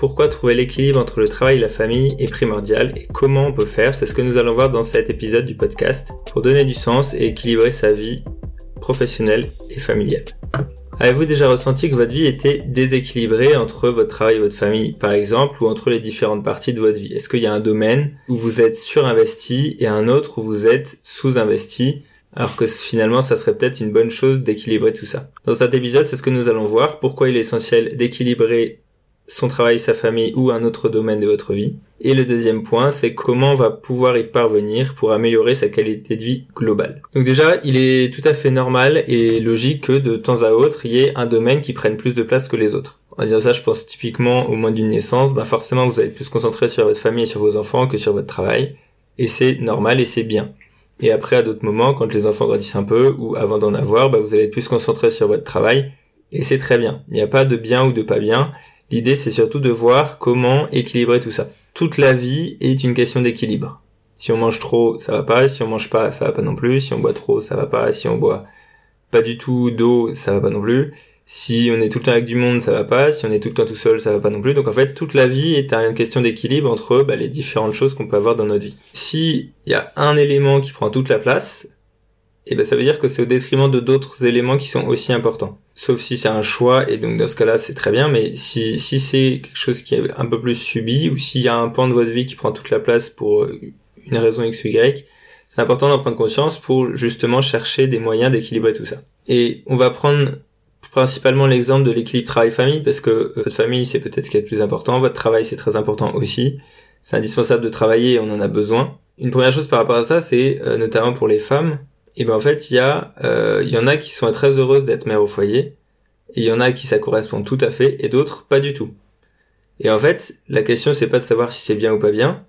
pourquoi trouver l'équilibre entre le travail et la famille est primordial et comment on peut faire, c'est ce que nous allons voir dans cet épisode du podcast pour donner du sens et équilibrer sa vie professionnelle et familiale. Avez-vous déjà ressenti que votre vie était déséquilibrée entre votre travail et votre famille, par exemple, ou entre les différentes parties de votre vie? Est-ce qu'il y a un domaine où vous êtes surinvesti et un autre où vous êtes sous-investi alors que finalement ça serait peut-être une bonne chose d'équilibrer tout ça? Dans cet épisode, c'est ce que nous allons voir, pourquoi il est essentiel d'équilibrer son travail, sa famille ou un autre domaine de votre vie. Et le deuxième point, c'est comment on va pouvoir y parvenir pour améliorer sa qualité de vie globale. Donc déjà, il est tout à fait normal et logique que de temps à autre, il y ait un domaine qui prenne plus de place que les autres. En disant ça, je pense typiquement au moins d'une naissance, bah forcément vous allez plus concentré sur votre famille et sur vos enfants que sur votre travail. Et c'est normal et c'est bien. Et après, à d'autres moments, quand les enfants grandissent un peu ou avant d'en avoir, bah, vous allez être plus concentré sur votre travail. Et c'est très bien. Il n'y a pas de bien ou de pas bien. L'idée, c'est surtout de voir comment équilibrer tout ça. Toute la vie est une question d'équilibre. Si on mange trop, ça va pas. Si on mange pas, ça va pas non plus. Si on boit trop, ça va pas. Si on boit pas du tout d'eau, ça va pas non plus. Si on est tout le temps avec du monde, ça va pas. Si on est tout le temps tout seul, ça va pas non plus. Donc en fait, toute la vie est une question d'équilibre entre bah, les différentes choses qu'on peut avoir dans notre vie. Si il y a un élément qui prend toute la place, et eh ben ça veut dire que c'est au détriment de d'autres éléments qui sont aussi importants. Sauf si c'est un choix, et donc dans ce cas-là, c'est très bien, mais si, si c'est quelque chose qui est un peu plus subi, ou s'il y a un pan de votre vie qui prend toute la place pour une raison X ou Y, c'est important d'en prendre conscience pour justement chercher des moyens d'équilibrer tout ça. Et on va prendre principalement l'exemple de l'équilibre travail-famille parce que euh, votre famille c'est peut-être ce qui est le plus important, votre travail c'est très important aussi. C'est indispensable de travailler et on en a besoin. Une première chose par rapport à ça, c'est euh, notamment pour les femmes, et ben en fait il y a euh, il y en a qui sont très heureuses d'être mères au foyer et il y en a qui ça correspond tout à fait et d'autres pas du tout. Et en fait, la question c'est pas de savoir si c'est bien ou pas bien.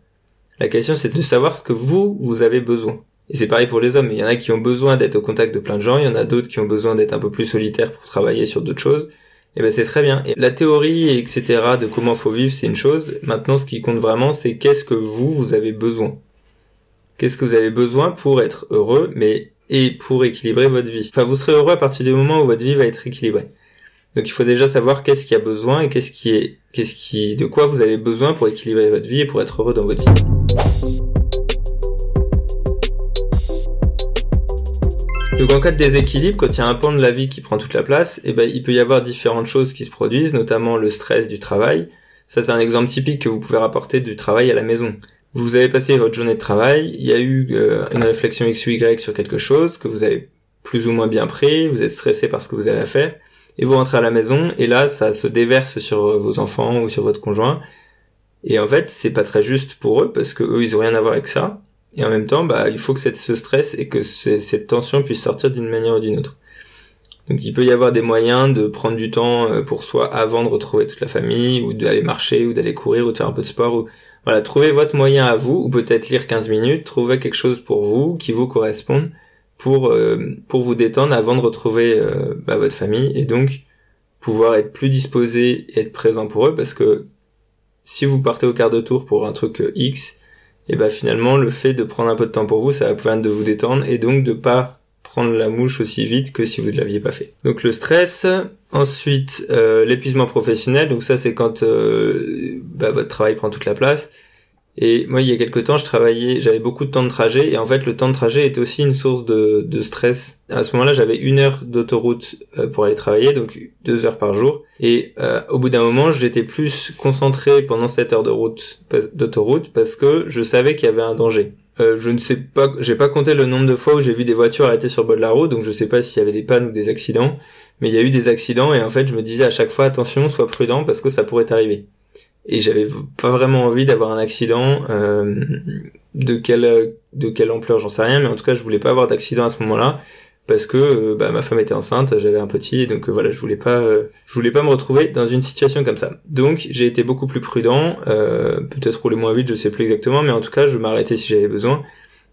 La question c'est de savoir ce que vous vous avez besoin. Et c'est pareil pour les hommes. Il y en a qui ont besoin d'être au contact de plein de gens, il y en a d'autres qui ont besoin d'être un peu plus solitaires pour travailler sur d'autres choses. Et ben c'est très bien. Et la théorie, etc., de comment faut vivre, c'est une chose. Maintenant, ce qui compte vraiment, c'est qu'est-ce que vous, vous avez besoin. Qu'est-ce que vous avez besoin pour être heureux, mais et pour équilibrer votre vie? Enfin, vous serez heureux à partir du moment où votre vie va être équilibrée. Donc, il faut déjà savoir qu'est-ce qu'il y a besoin et qu'est-ce qui est, qu'est-ce qui, de quoi vous avez besoin pour équilibrer votre vie et pour être heureux dans votre vie. Donc en cas de déséquilibre, quand il y a un pan de la vie qui prend toute la place, eh ben, il peut y avoir différentes choses qui se produisent, notamment le stress du travail. Ça c'est un exemple typique que vous pouvez rapporter du travail à la maison. Vous avez passé votre journée de travail, il y a eu euh, une réflexion X ou Y sur quelque chose que vous avez plus ou moins bien pris, vous êtes stressé par ce que vous avez à faire, et vous rentrez à la maison, et là ça se déverse sur vos enfants ou sur votre conjoint. Et en fait, c'est pas très juste pour eux parce que eux ils ont rien à voir avec ça. Et en même temps, bah, il faut que cette, ce stress et que cette tension puisse sortir d'une manière ou d'une autre. Donc il peut y avoir des moyens de prendre du temps euh, pour soi avant de retrouver toute la famille, ou d'aller marcher, ou d'aller courir, ou de faire un peu de sport, ou voilà, trouver votre moyen à vous, ou peut-être lire 15 minutes, trouver quelque chose pour vous, qui vous corresponde, pour, euh, pour vous détendre avant de retrouver euh, bah, votre famille, et donc pouvoir être plus disposé et être présent pour eux, parce que si vous partez au quart de tour pour un truc X, et bah finalement le fait de prendre un peu de temps pour vous, ça va permettre de vous détendre et donc de pas prendre la mouche aussi vite que si vous ne l'aviez pas fait. Donc le stress, ensuite euh, l'épuisement professionnel, donc ça c'est quand euh, bah, votre travail prend toute la place. Et moi, il y a quelques temps, je travaillais, j'avais beaucoup de temps de trajet, et en fait, le temps de trajet est aussi une source de, de stress. À ce moment-là, j'avais une heure d'autoroute euh, pour aller travailler, donc deux heures par jour. Et euh, au bout d'un moment, j'étais plus concentré pendant cette heure de route d'autoroute parce que je savais qu'il y avait un danger. Euh, je ne sais pas, j'ai pas compté le nombre de fois où j'ai vu des voitures arrêtées sur le bord de la route, donc je sais pas s'il y avait des pannes ou des accidents, mais il y a eu des accidents et en fait, je me disais à chaque fois attention, sois prudent parce que ça pourrait arriver et j'avais pas vraiment envie d'avoir un accident euh, de quelle de quelle ampleur j'en sais rien mais en tout cas je voulais pas avoir d'accident à ce moment-là parce que euh, bah, ma femme était enceinte j'avais un petit donc euh, voilà je voulais pas euh, je voulais pas me retrouver dans une situation comme ça. Donc j'ai été beaucoup plus prudent peut-être rouler moins vite je sais plus exactement mais en tout cas je m'arrêtais si j'avais besoin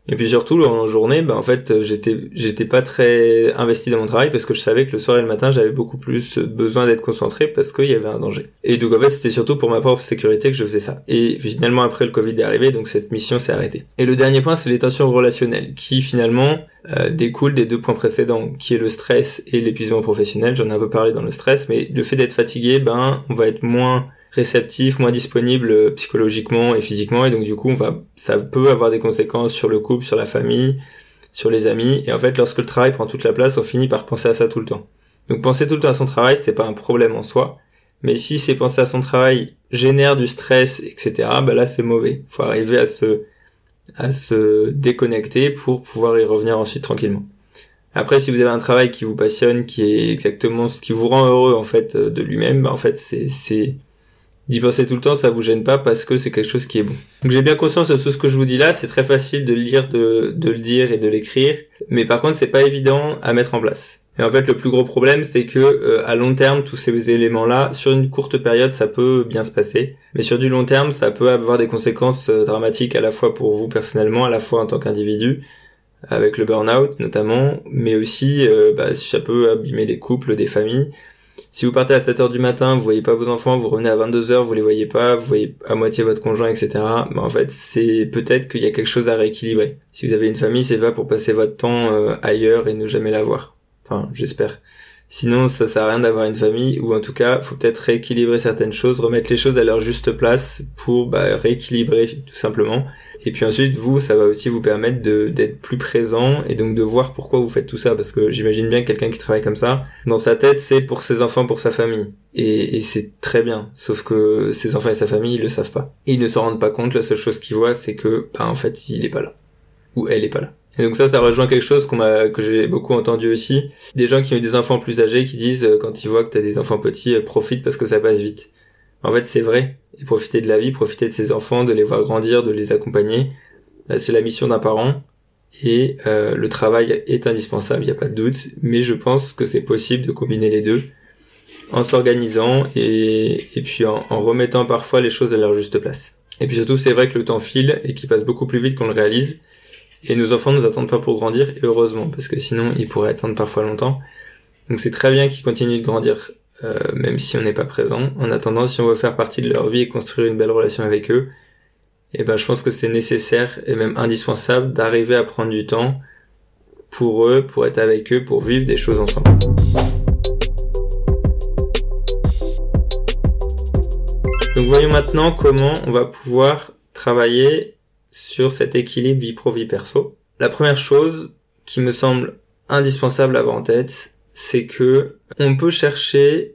et puis surtout en journée, bah en fait j'étais j'étais pas très investi dans mon travail parce que je savais que le soir et le matin j'avais beaucoup plus besoin d'être concentré parce qu'il y avait un danger. Et donc en fait c'était surtout pour ma propre sécurité que je faisais ça. Et finalement après le Covid est arrivé donc cette mission s'est arrêtée. Et le dernier point c'est les tensions relationnelles qui finalement euh, découle des deux points précédents, qui est le stress et l'épuisement professionnel. J'en ai un peu parlé dans le stress, mais le fait d'être fatigué, ben, on va être moins réceptif, moins disponible euh, psychologiquement et physiquement, et donc du coup, on va, ça peut avoir des conséquences sur le couple, sur la famille, sur les amis, et en fait, lorsque le travail prend toute la place, on finit par penser à ça tout le temps. Donc penser tout le temps à son travail, c'est pas un problème en soi, mais si c'est penser à son travail génère du stress, etc., ben là c'est mauvais. Faut arriver à se à se déconnecter pour pouvoir y revenir ensuite tranquillement. Après, si vous avez un travail qui vous passionne, qui est exactement ce qui vous rend heureux en fait de lui-même, ben, en fait c'est c'est d'y penser tout le temps, ça vous gêne pas parce que c'est quelque chose qui est bon. Donc j'ai bien conscience de tout ce que je vous dis là, c'est très facile de le lire, de, de le dire et de l'écrire, mais par contre c'est pas évident à mettre en place. Et en fait, le plus gros problème, c'est que euh, à long terme, tous ces éléments-là, sur une courte période, ça peut bien se passer, mais sur du long terme, ça peut avoir des conséquences euh, dramatiques à la fois pour vous personnellement, à la fois en tant qu'individu, avec le burn-out notamment, mais aussi euh, bah, ça peut abîmer des couples, des familles. Si vous partez à 7 heures du matin, vous voyez pas vos enfants, vous revenez à 22 heures, vous les voyez pas, vous voyez à moitié votre conjoint, etc. Bah, en fait, c'est peut-être qu'il y a quelque chose à rééquilibrer. Si vous avez une famille, c'est pas pour passer votre temps ailleurs et ne jamais la voir. Enfin, j'espère. Sinon, ça sert à rien d'avoir une famille, ou en tout cas, faut peut-être rééquilibrer certaines choses, remettre les choses à leur juste place pour bah, rééquilibrer tout simplement. Et puis ensuite, vous, ça va aussi vous permettre d'être plus présent et donc de voir pourquoi vous faites tout ça, parce que j'imagine bien quelqu'un qui travaille comme ça, dans sa tête, c'est pour ses enfants, pour sa famille. Et, et c'est très bien, sauf que ses enfants et sa famille, ils le savent pas. ils ne s'en rendent pas compte, la seule chose qu'ils voient, c'est que, bah, en fait, il est pas là. Ou elle est pas là. Et donc ça, ça rejoint quelque chose qu'on que j'ai beaucoup entendu aussi. Des gens qui ont eu des enfants plus âgés qui disent, euh, quand ils voient que t'as des enfants petits, euh, profite parce que ça passe vite. En fait, c'est vrai. Et profiter de la vie, profiter de ses enfants, de les voir grandir, de les accompagner. c'est la mission d'un parent. Et euh, le travail est indispensable, il n'y a pas de doute. Mais je pense que c'est possible de combiner les deux en s'organisant et, puis en, en remettant parfois les choses à leur juste place. Et puis surtout, c'est vrai que le temps file et qu'il passe beaucoup plus vite qu'on le réalise. Et nos enfants nous attendent pas pour grandir, et heureusement, parce que sinon ils pourraient attendre parfois longtemps. Donc c'est très bien qu'ils continuent de grandir, euh, même si on n'est pas présent. En attendant, si on veut faire partie de leur vie et construire une belle relation avec eux, eh ben je pense que c'est nécessaire et même indispensable d'arriver à prendre du temps pour eux, pour être avec eux, pour vivre des choses ensemble. Donc voyons maintenant comment on va pouvoir travailler sur cet équilibre vie pro vie perso. La première chose qui me semble indispensable à avoir en tête, c'est que on peut chercher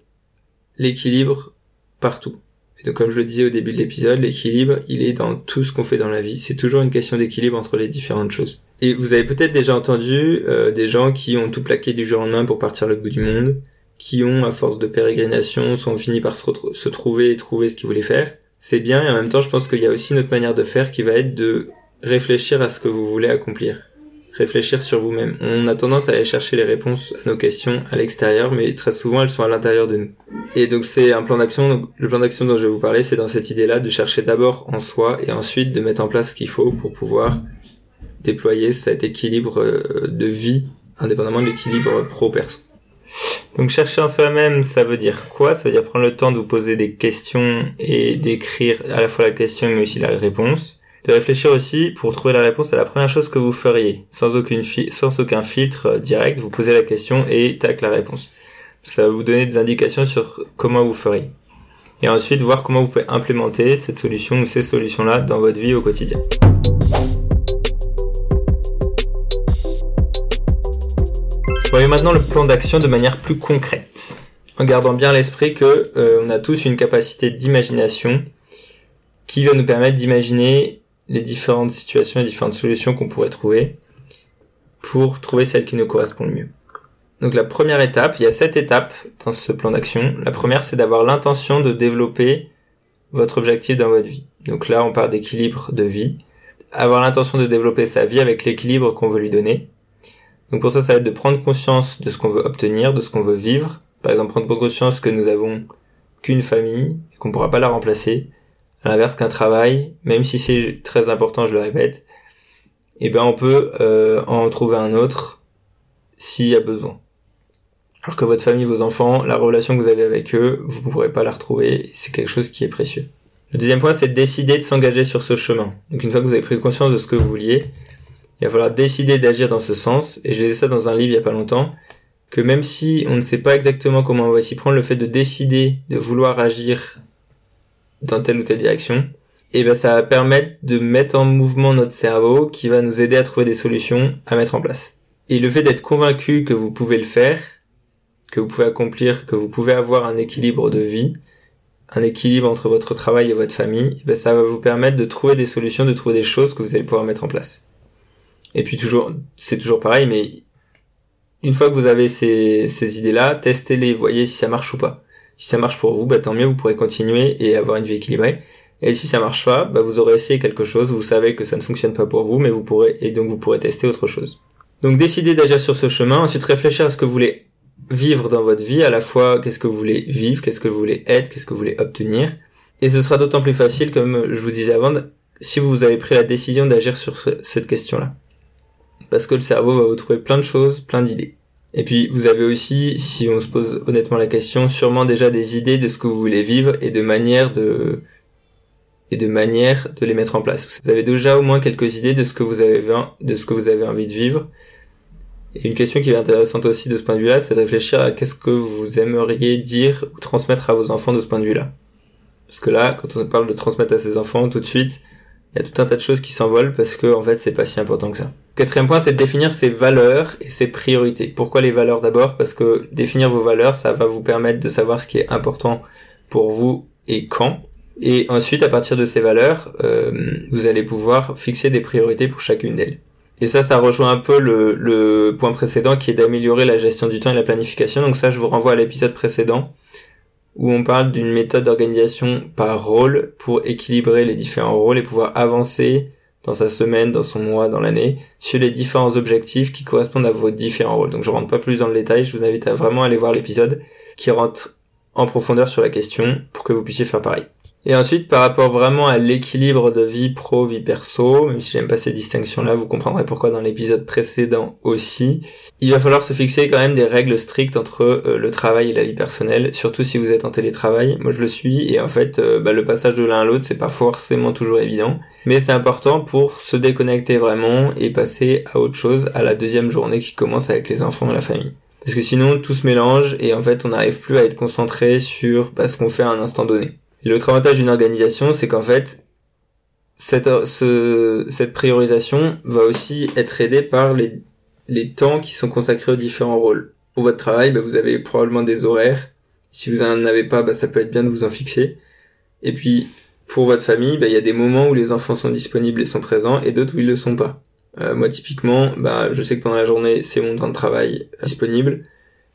l'équilibre partout. Et donc comme je le disais au début de l'épisode, l'équilibre, il est dans tout ce qu'on fait dans la vie. C'est toujours une question d'équilibre entre les différentes choses. Et vous avez peut-être déjà entendu euh, des gens qui ont tout plaqué du jour au lendemain pour partir à l'autre bout du monde, qui ont, à force de pérégrination, sont finis par se, se trouver et trouver ce qu'ils voulaient faire c'est bien et en même temps je pense qu'il y a aussi une autre manière de faire qui va être de réfléchir à ce que vous voulez accomplir. Réfléchir sur vous-même. On a tendance à aller chercher les réponses à nos questions à l'extérieur, mais très souvent elles sont à l'intérieur de nous. Et donc c'est un plan d'action. Le plan d'action dont je vais vous parler, c'est dans cette idée-là de chercher d'abord en soi et ensuite de mettre en place ce qu'il faut pour pouvoir déployer cet équilibre euh, de vie indépendamment de l'équilibre pro-perso. Donc chercher en soi-même, ça veut dire quoi? Ça veut dire prendre le temps de vous poser des questions et d'écrire à la fois la question mais aussi la réponse. De réfléchir aussi pour trouver la réponse à la première chose que vous feriez, sans, aucune sans aucun filtre euh, direct, vous posez la question et tac la réponse. Ça va vous donner des indications sur comment vous feriez. Et ensuite voir comment vous pouvez implémenter cette solution ou ces solutions-là dans votre vie au quotidien. Voyons maintenant le plan d'action de manière plus concrète, en gardant bien l'esprit que euh, on a tous une capacité d'imagination qui va nous permettre d'imaginer les différentes situations et différentes solutions qu'on pourrait trouver pour trouver celle qui nous correspond le mieux. Donc la première étape, il y a sept étapes dans ce plan d'action. La première, c'est d'avoir l'intention de développer votre objectif dans votre vie. Donc là, on parle d'équilibre de vie. Avoir l'intention de développer sa vie avec l'équilibre qu'on veut lui donner. Donc pour ça, ça va être de prendre conscience de ce qu'on veut obtenir, de ce qu'on veut vivre. Par exemple, prendre conscience que nous avons qu'une famille et qu'on ne pourra pas la remplacer. À l'inverse qu'un travail, même si c'est très important, je le répète, eh ben on peut euh, en trouver un autre s'il y a besoin. Alors que votre famille, vos enfants, la relation que vous avez avec eux, vous ne pourrez pas la retrouver et c'est quelque chose qui est précieux. Le deuxième point, c'est de décider de s'engager sur ce chemin. Donc une fois que vous avez pris conscience de ce que vous vouliez, il va falloir décider d'agir dans ce sens. Et je lisais ça dans un livre il y a pas longtemps, que même si on ne sait pas exactement comment on va s'y prendre, le fait de décider de vouloir agir dans telle ou telle direction, et ben ça va permettre de mettre en mouvement notre cerveau qui va nous aider à trouver des solutions à mettre en place. Et le fait d'être convaincu que vous pouvez le faire, que vous pouvez accomplir, que vous pouvez avoir un équilibre de vie, un équilibre entre votre travail et votre famille, eh ben ça va vous permettre de trouver des solutions, de trouver des choses que vous allez pouvoir mettre en place. Et puis toujours, c'est toujours pareil, mais une fois que vous avez ces, ces idées-là, testez-les, voyez si ça marche ou pas. Si ça marche pour vous, bah tant mieux, vous pourrez continuer et avoir une vie équilibrée. Et si ça marche pas, bah vous aurez essayé quelque chose, vous savez que ça ne fonctionne pas pour vous, mais vous pourrez, et donc vous pourrez tester autre chose. Donc décidez d'agir sur ce chemin, ensuite réfléchir à ce que vous voulez vivre dans votre vie, à la fois qu'est-ce que vous voulez vivre, qu'est-ce que vous voulez être, qu'est-ce que vous voulez obtenir. Et ce sera d'autant plus facile, comme je vous disais avant, si vous avez pris la décision d'agir sur cette question-là. Parce que le cerveau va vous trouver plein de choses, plein d'idées. Et puis vous avez aussi, si on se pose honnêtement la question, sûrement déjà des idées de ce que vous voulez vivre et de manière de et de manière de les mettre en place. Vous avez déjà au moins quelques idées de ce que vous avez de ce que vous avez envie de vivre. Et une question qui est intéressante aussi de ce point de vue-là, c'est de réfléchir à qu'est-ce que vous aimeriez dire ou transmettre à vos enfants de ce point de vue-là. Parce que là, quand on parle de transmettre à ses enfants, tout de suite, il y a tout un tas de choses qui s'envolent parce que en fait c'est pas si important que ça. Quatrième point, c'est de définir ses valeurs et ses priorités. Pourquoi les valeurs d'abord? Parce que définir vos valeurs, ça va vous permettre de savoir ce qui est important pour vous et quand. Et ensuite, à partir de ces valeurs, euh, vous allez pouvoir fixer des priorités pour chacune d'elles. Et ça, ça rejoint un peu le, le point précédent qui est d'améliorer la gestion du temps et la planification. Donc ça, je vous renvoie à l'épisode précédent où on parle d'une méthode d'organisation par rôle pour équilibrer les différents rôles et pouvoir avancer dans sa semaine, dans son mois, dans l'année, sur les différents objectifs qui correspondent à vos différents rôles. Donc je rentre pas plus dans le détail, je vous invite à vraiment aller voir l'épisode qui rentre en profondeur sur la question pour que vous puissiez faire pareil. Et ensuite, par rapport vraiment à l'équilibre de vie pro, vie perso, même si j'aime pas ces distinctions-là, vous comprendrez pourquoi dans l'épisode précédent aussi, il va falloir se fixer quand même des règles strictes entre euh, le travail et la vie personnelle, surtout si vous êtes en télétravail. Moi, je le suis, et en fait, euh, bah, le passage de l'un à l'autre, c'est pas forcément toujours évident, mais c'est important pour se déconnecter vraiment et passer à autre chose à la deuxième journée qui commence avec les enfants et la famille. Parce que sinon, tout se mélange et en fait, on n'arrive plus à être concentré sur bah, ce qu'on fait à un instant donné. L'autre avantage d'une organisation, c'est qu'en fait, cette, ce, cette priorisation va aussi être aidée par les, les temps qui sont consacrés aux différents rôles. Pour votre travail, bah, vous avez probablement des horaires. Si vous en avez pas, bah, ça peut être bien de vous en fixer. Et puis, pour votre famille, bah, il y a des moments où les enfants sont disponibles et sont présents, et d'autres où ils le sont pas. Euh, moi, typiquement, bah, je sais que pendant la journée, c'est mon temps de travail disponible.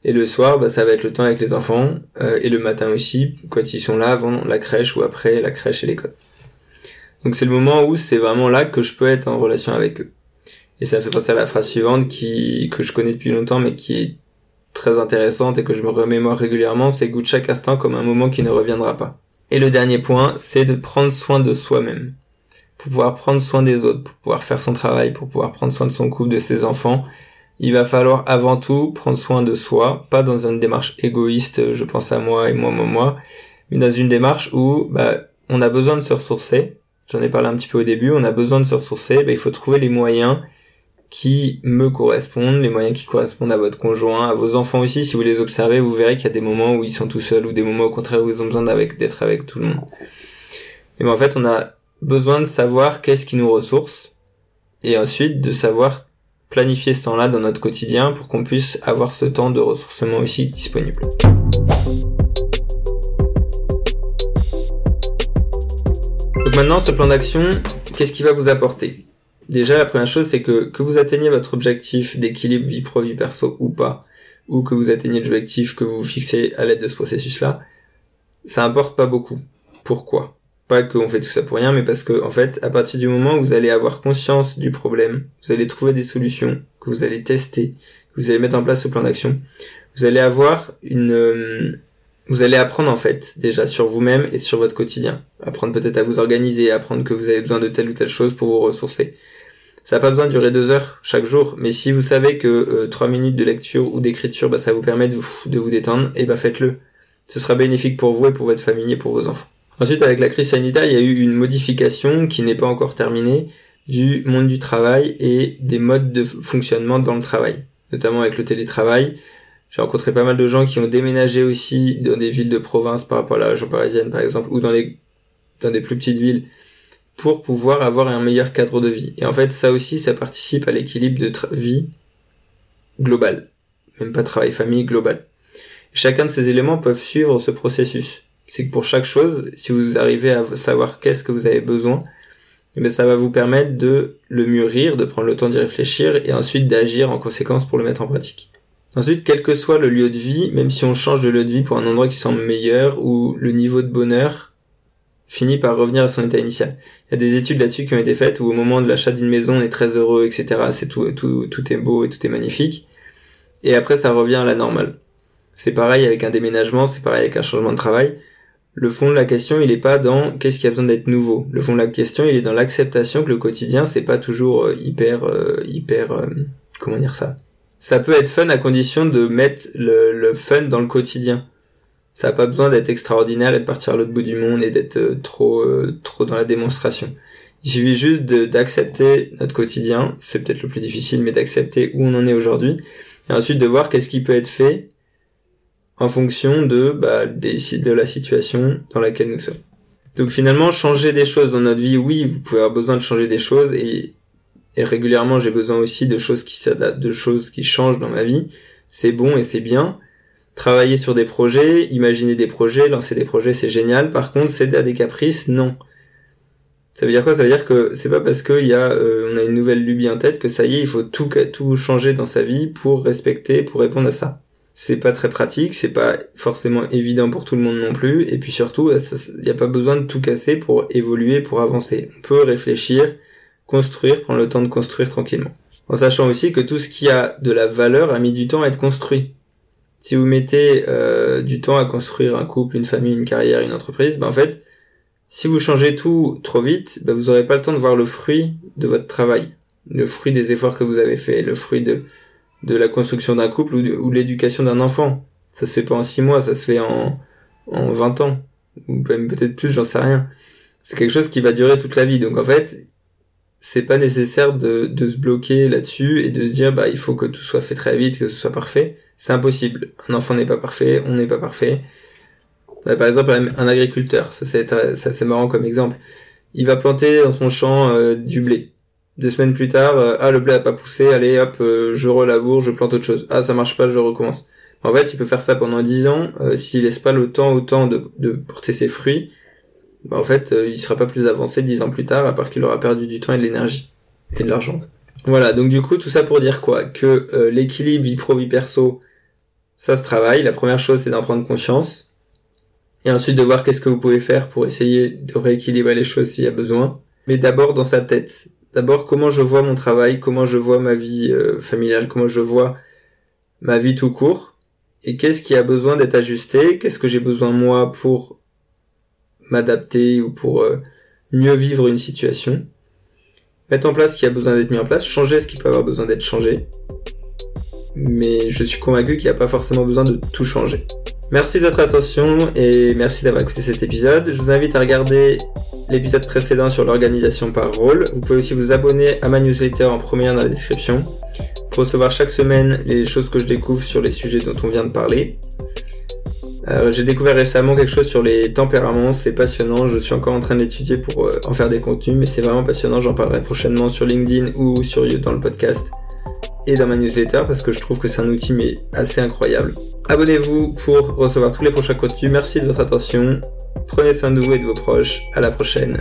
Et le soir, bah, ça va être le temps avec les enfants, euh, et le matin aussi, quand ils sont là avant la crèche ou après la crèche et l'école. Donc c'est le moment où c'est vraiment là que je peux être en relation avec eux. Et ça fait penser à la phrase suivante qui que je connais depuis longtemps mais qui est très intéressante et que je me remémore régulièrement, c'est goûte chaque instant comme un moment qui ne reviendra pas. Et le dernier point, c'est de prendre soin de soi-même. Pour pouvoir prendre soin des autres, pour pouvoir faire son travail, pour pouvoir prendre soin de son couple, de ses enfants, il va falloir avant tout prendre soin de soi, pas dans une démarche égoïste, je pense à moi et moi, moi, moi, mais dans une démarche où bah, on a besoin de se ressourcer. J'en ai parlé un petit peu au début, on a besoin de se ressourcer, bah, il faut trouver les moyens qui me correspondent, les moyens qui correspondent à votre conjoint, à vos enfants aussi, si vous les observez, vous verrez qu'il y a des moments où ils sont tout seuls ou des moments au contraire où ils ont besoin d'être avec tout le monde. Et ben en fait, on a besoin de savoir qu'est-ce qui nous ressource et ensuite de savoir planifier ce temps-là dans notre quotidien pour qu'on puisse avoir ce temps de ressourcement aussi disponible. Donc maintenant, ce plan d'action, qu'est-ce qu'il va vous apporter? Déjà, la première chose, c'est que que vous atteigniez votre objectif d'équilibre vie pro vie perso ou pas, ou que vous atteigniez l'objectif que vous fixez à l'aide de ce processus-là, ça importe pas beaucoup. Pourquoi? Pas qu'on fait tout ça pour rien, mais parce que en fait, à partir du moment où vous allez avoir conscience du problème, vous allez trouver des solutions que vous allez tester, que vous allez mettre en place ce plan d'action, vous allez avoir une, euh, vous allez apprendre en fait déjà sur vous-même et sur votre quotidien, apprendre peut-être à vous organiser, apprendre que vous avez besoin de telle ou telle chose pour vous ressourcer. Ça n'a pas besoin de durer deux heures chaque jour, mais si vous savez que euh, trois minutes de lecture ou d'écriture, bah, ça vous permet de vous, détendre, et bah faites-le. Ce sera bénéfique pour vous et pour votre famille et pour vos enfants. Ensuite, avec la crise sanitaire, il y a eu une modification qui n'est pas encore terminée, du monde du travail et des modes de fonctionnement dans le travail, notamment avec le télétravail. J'ai rencontré pas mal de gens qui ont déménagé aussi dans des villes de province par rapport à la région parisienne par exemple, ou dans des plus petites villes pour pouvoir avoir un meilleur cadre de vie. Et en fait, ça aussi, ça participe à l'équilibre de vie global. Même pas travail-famille global. Chacun de ces éléments peuvent suivre ce processus. C'est que pour chaque chose, si vous arrivez à savoir qu'est-ce que vous avez besoin, mais eh ça va vous permettre de le mûrir, de prendre le temps d'y réfléchir et ensuite d'agir en conséquence pour le mettre en pratique. Ensuite, quel que soit le lieu de vie, même si on change de lieu de vie pour un endroit qui semble meilleur ou le niveau de bonheur finit par revenir à son état initial. Il y a des études là-dessus qui ont été faites où au moment de l'achat d'une maison, on est très heureux, etc. C'est tout, tout, tout est beau et tout est magnifique. Et après, ça revient à la normale. C'est pareil avec un déménagement, c'est pareil avec un changement de travail. Le fond de la question, il est pas dans qu'est-ce qui a besoin d'être nouveau. Le fond de la question, il est dans l'acceptation que le quotidien, c'est pas toujours euh, hyper, euh, hyper, euh, comment dire ça? Ça peut être fun à condition de mettre le, fun dans le quotidien ça n'a pas besoin d'être extraordinaire et de partir à l'autre bout du monde et d'être trop trop dans la démonstration. Il suffit juste d'accepter notre quotidien, c'est peut-être le plus difficile, mais d'accepter où on en est aujourd'hui, et ensuite de voir qu'est-ce qui peut être fait en fonction de bah, de la situation dans laquelle nous sommes. Donc finalement, changer des choses dans notre vie, oui, vous pouvez avoir besoin de changer des choses, et, et régulièrement j'ai besoin aussi de choses qui s'adaptent, de choses qui changent dans ma vie. C'est bon et c'est bien, Travailler sur des projets, imaginer des projets, lancer des projets, c'est génial. Par contre, céder à des caprices, non. Ça veut dire quoi? Ça veut dire que c'est pas parce qu'il y a, euh, on a une nouvelle lubie en tête que ça y est, il faut tout tout changer dans sa vie pour respecter, pour répondre à ça. C'est pas très pratique, c'est pas forcément évident pour tout le monde non plus, et puis surtout, il n'y a pas besoin de tout casser pour évoluer, pour avancer. On peut réfléchir, construire, prendre le temps de construire tranquillement. En sachant aussi que tout ce qui a de la valeur a mis du temps à être construit si vous mettez euh, du temps à construire un couple, une famille, une carrière, une entreprise, ben en fait, si vous changez tout trop vite, ben vous n'aurez pas le temps de voir le fruit de votre travail, le fruit des efforts que vous avez fait, le fruit de de la construction d'un couple ou, de, l'éducation d'un enfant. Ça se fait pas en six mois, ça se fait en en 20 ans ou même peut-être plus, j'en sais rien. C'est quelque chose qui va durer toute la vie. Donc en fait, c'est pas nécessaire de, de se bloquer là-dessus et de se dire bah il faut que tout soit fait très vite, que ce soit parfait. C'est impossible. Un enfant n'est pas parfait, on n'est pas parfait. Bah, par exemple, un agriculteur, ça c'est marrant comme exemple. Il va planter dans son champ euh, du blé. Deux semaines plus tard, euh, ah le blé a pas poussé, allez hop, euh, je relavoure, je plante autre chose. Ah ça marche pas, je recommence. En fait, il peut faire ça pendant dix ans s'il laisse pas le temps autant de, de porter ses fruits bah, en fait, euh, il sera pas plus avancé dix ans plus tard, à part qu'il aura perdu du temps et de l'énergie et de l'argent. Voilà, donc du coup, tout ça pour dire quoi? Que euh, l'équilibre vie pro vie perso, ça se travaille. La première chose, c'est d'en prendre conscience, et ensuite de voir qu'est-ce que vous pouvez faire pour essayer de rééquilibrer les choses s'il y a besoin. Mais d'abord dans sa tête. D'abord, comment je vois mon travail, comment je vois ma vie euh, familiale, comment je vois ma vie tout court, et qu'est-ce qui a besoin d'être ajusté, qu'est-ce que j'ai besoin moi pour m'adapter ou pour euh, mieux vivre une situation. Mettre en place ce qui a besoin d'être mis en place, changer ce qui peut avoir besoin d'être changé. Mais je suis convaincu qu'il n'y a pas forcément besoin de tout changer. Merci de votre attention et merci d'avoir écouté cet épisode. Je vous invite à regarder l'épisode précédent sur l'organisation par rôle. Vous pouvez aussi vous abonner à ma newsletter en premier dans la description pour recevoir chaque semaine les choses que je découvre sur les sujets dont on vient de parler. Euh, j'ai découvert récemment quelque chose sur les tempéraments, c'est passionnant, je suis encore en train d'étudier pour euh, en faire des contenus, mais c'est vraiment passionnant, j'en parlerai prochainement sur LinkedIn ou sur dans le podcast dans ma newsletter parce que je trouve que c'est un outil mais assez incroyable. Abonnez-vous pour recevoir tous les prochains contenus, merci de votre attention, prenez soin de vous et de vos proches, à la prochaine.